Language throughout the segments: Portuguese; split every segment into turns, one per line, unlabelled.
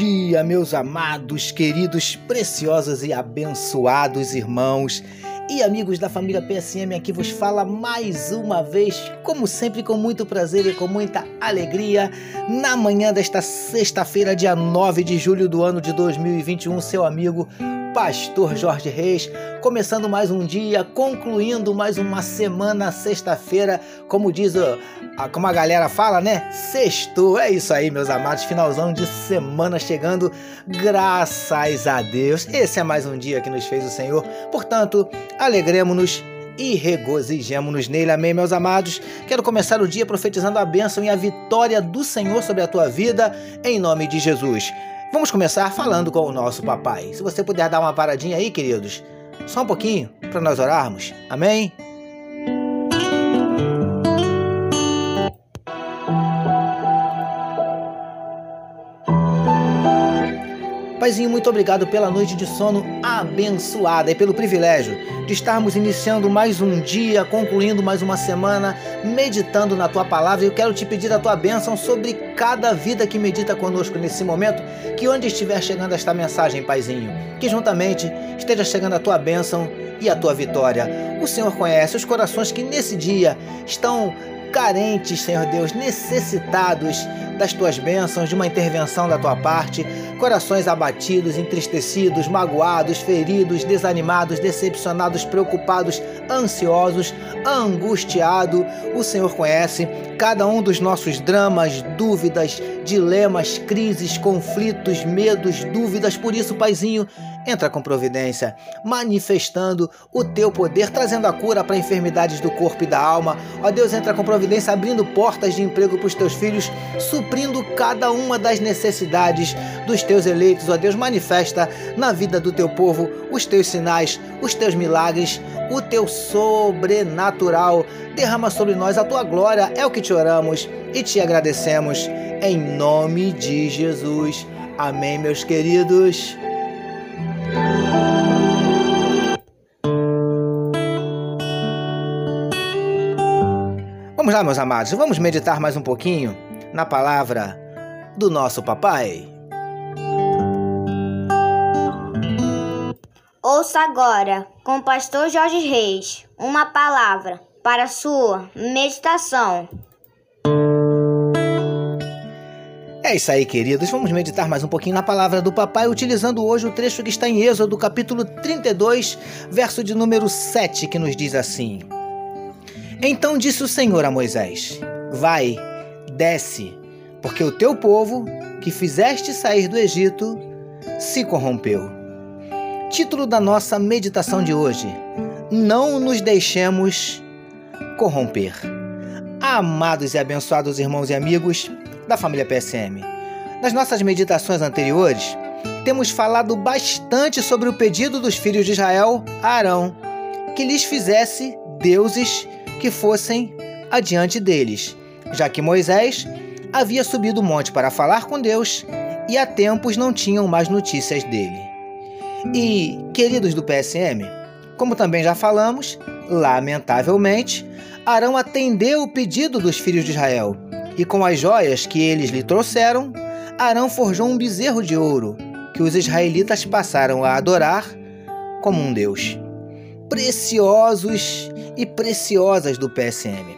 dia, meus amados, queridos, preciosos e abençoados irmãos e amigos da família PSM. Aqui vos fala mais uma vez, como sempre, com muito prazer e com muita alegria, na manhã desta sexta-feira, dia 9 de julho do ano de 2021, seu amigo Pastor Jorge Reis, começando mais um dia, concluindo mais uma semana, sexta-feira, como diz, como a galera fala, né? Sexto, é isso aí, meus amados, finalzão de semana chegando, graças a Deus. Esse é mais um dia que nos fez o Senhor, portanto, alegremos-nos e regozijemos-nos nele. Amém, meus amados? Quero começar o dia profetizando a bênção e a vitória do Senhor sobre a tua vida, em nome de Jesus. Vamos começar falando com o nosso papai. Se você puder dar uma paradinha aí, queridos, só um pouquinho para nós orarmos. Amém? Paizinho, muito obrigado pela noite de sono abençoada e pelo privilégio de estarmos iniciando mais um dia, concluindo mais uma semana, meditando na tua palavra. Eu quero te pedir a tua bênção sobre cada vida que medita conosco nesse momento, que onde estiver chegando esta mensagem, Paizinho, que juntamente esteja chegando a tua bênção e a tua vitória. O Senhor conhece os corações que nesse dia estão carentes, Senhor Deus, necessitados das tuas bênçãos, de uma intervenção da tua parte, corações abatidos, entristecidos, magoados, feridos, desanimados, decepcionados, preocupados, ansiosos, angustiados. O Senhor conhece cada um dos nossos dramas, dúvidas, dilemas, crises, conflitos, medos, dúvidas. Por isso, Paizinho, entra com providência, manifestando o teu poder, trazendo a cura para enfermidades do corpo e da alma. Ó Deus, entra com providência, abrindo portas de emprego para os teus filhos, suprindo cada uma das necessidades dos teus eleitos. Ó Deus, manifesta na vida do teu povo os teus sinais, os teus milagres, o teu sobrenatural. Derrama sobre nós a tua glória, é o que te oramos e te agradecemos. Em nome de Jesus. Amém, meus queridos. Lá, meus amados, vamos meditar mais um pouquinho na palavra do nosso papai.
Ouça agora, com o pastor Jorge Reis, uma palavra para sua meditação.
É isso aí, queridos. Vamos meditar mais um pouquinho na palavra do papai, utilizando hoje o trecho que está em Êxodo, capítulo 32, verso de número 7, que nos diz assim: Então disse o Senhor a Moisés: Vai, desce, porque o teu povo, que fizeste sair do Egito, se corrompeu. Título da nossa meditação de hoje: Não nos deixemos corromper. Amados e abençoados irmãos e amigos, da família PSM. Nas nossas meditações anteriores, temos falado bastante sobre o pedido dos filhos de Israel a Arão que lhes fizesse deuses que fossem adiante deles, já que Moisés havia subido o monte para falar com Deus e há tempos não tinham mais notícias dele. E, queridos do PSM, como também já falamos, lamentavelmente, Arão atendeu o pedido dos filhos de Israel e com as joias que eles lhe trouxeram, Arão forjou um bezerro de ouro que os israelitas passaram a adorar como um deus. Preciosos e preciosas do PSM.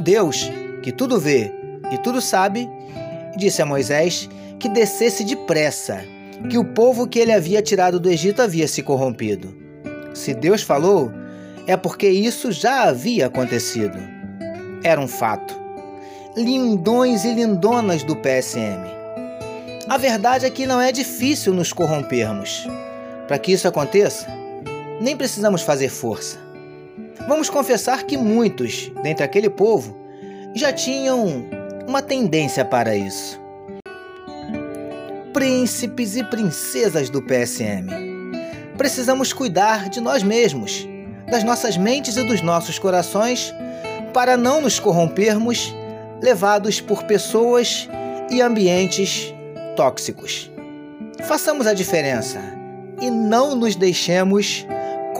Deus, que tudo vê e tudo sabe, disse a Moisés que descesse depressa, que o povo que ele havia tirado do Egito havia se corrompido. Se Deus falou, é porque isso já havia acontecido. Era um fato lindões e lindonas do PSM. A verdade é que não é difícil nos corrompermos. Para que isso aconteça, nem precisamos fazer força. Vamos confessar que muitos, dentre aquele povo, já tinham uma tendência para isso. Príncipes e princesas do PSM, precisamos cuidar de nós mesmos, das nossas mentes e dos nossos corações, para não nos corrompermos levados por pessoas e ambientes tóxicos. Façamos a diferença e não nos deixemos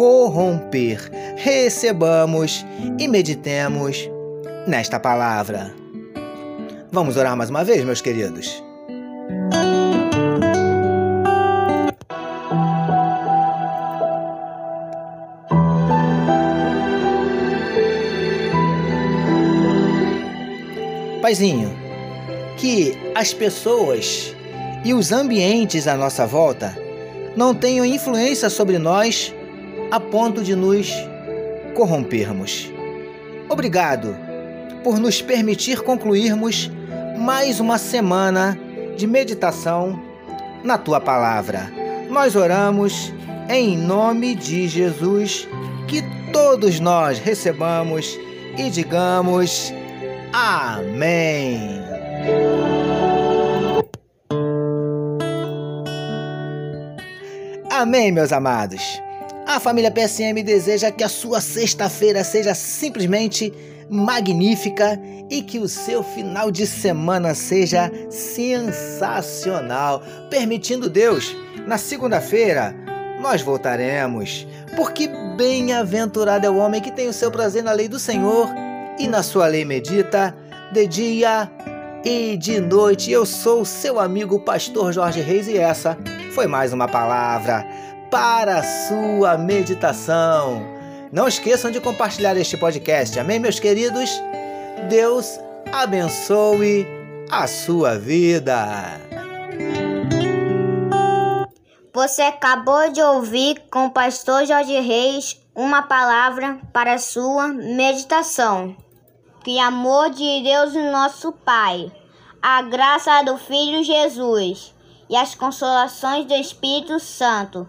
corromper. Recebamos e meditemos nesta palavra. Vamos orar mais uma vez, meus queridos? Paizinho, que as pessoas e os ambientes à nossa volta não tenham influência sobre nós a ponto de nos corrompermos. Obrigado por nos permitir concluirmos mais uma semana de meditação na tua palavra. Nós oramos em nome de Jesus, que todos nós recebamos e digamos Amém. Amém, meus amados. A família PSM deseja que a sua sexta-feira seja simplesmente magnífica e que o seu final de semana seja sensacional. Permitindo Deus, na segunda-feira nós voltaremos, porque bem-aventurado é o homem que tem o seu prazer na lei do Senhor e na sua lei medita de dia e de noite. Eu sou seu amigo pastor Jorge Reis e essa foi mais uma palavra para a sua meditação. Não esqueçam de compartilhar este podcast. Amém, meus queridos? Deus abençoe a sua vida.
Você acabou de ouvir com o pastor Jorge Reis uma palavra para a sua meditação. Que amor de Deus, nosso Pai, a graça do Filho Jesus e as consolações do Espírito Santo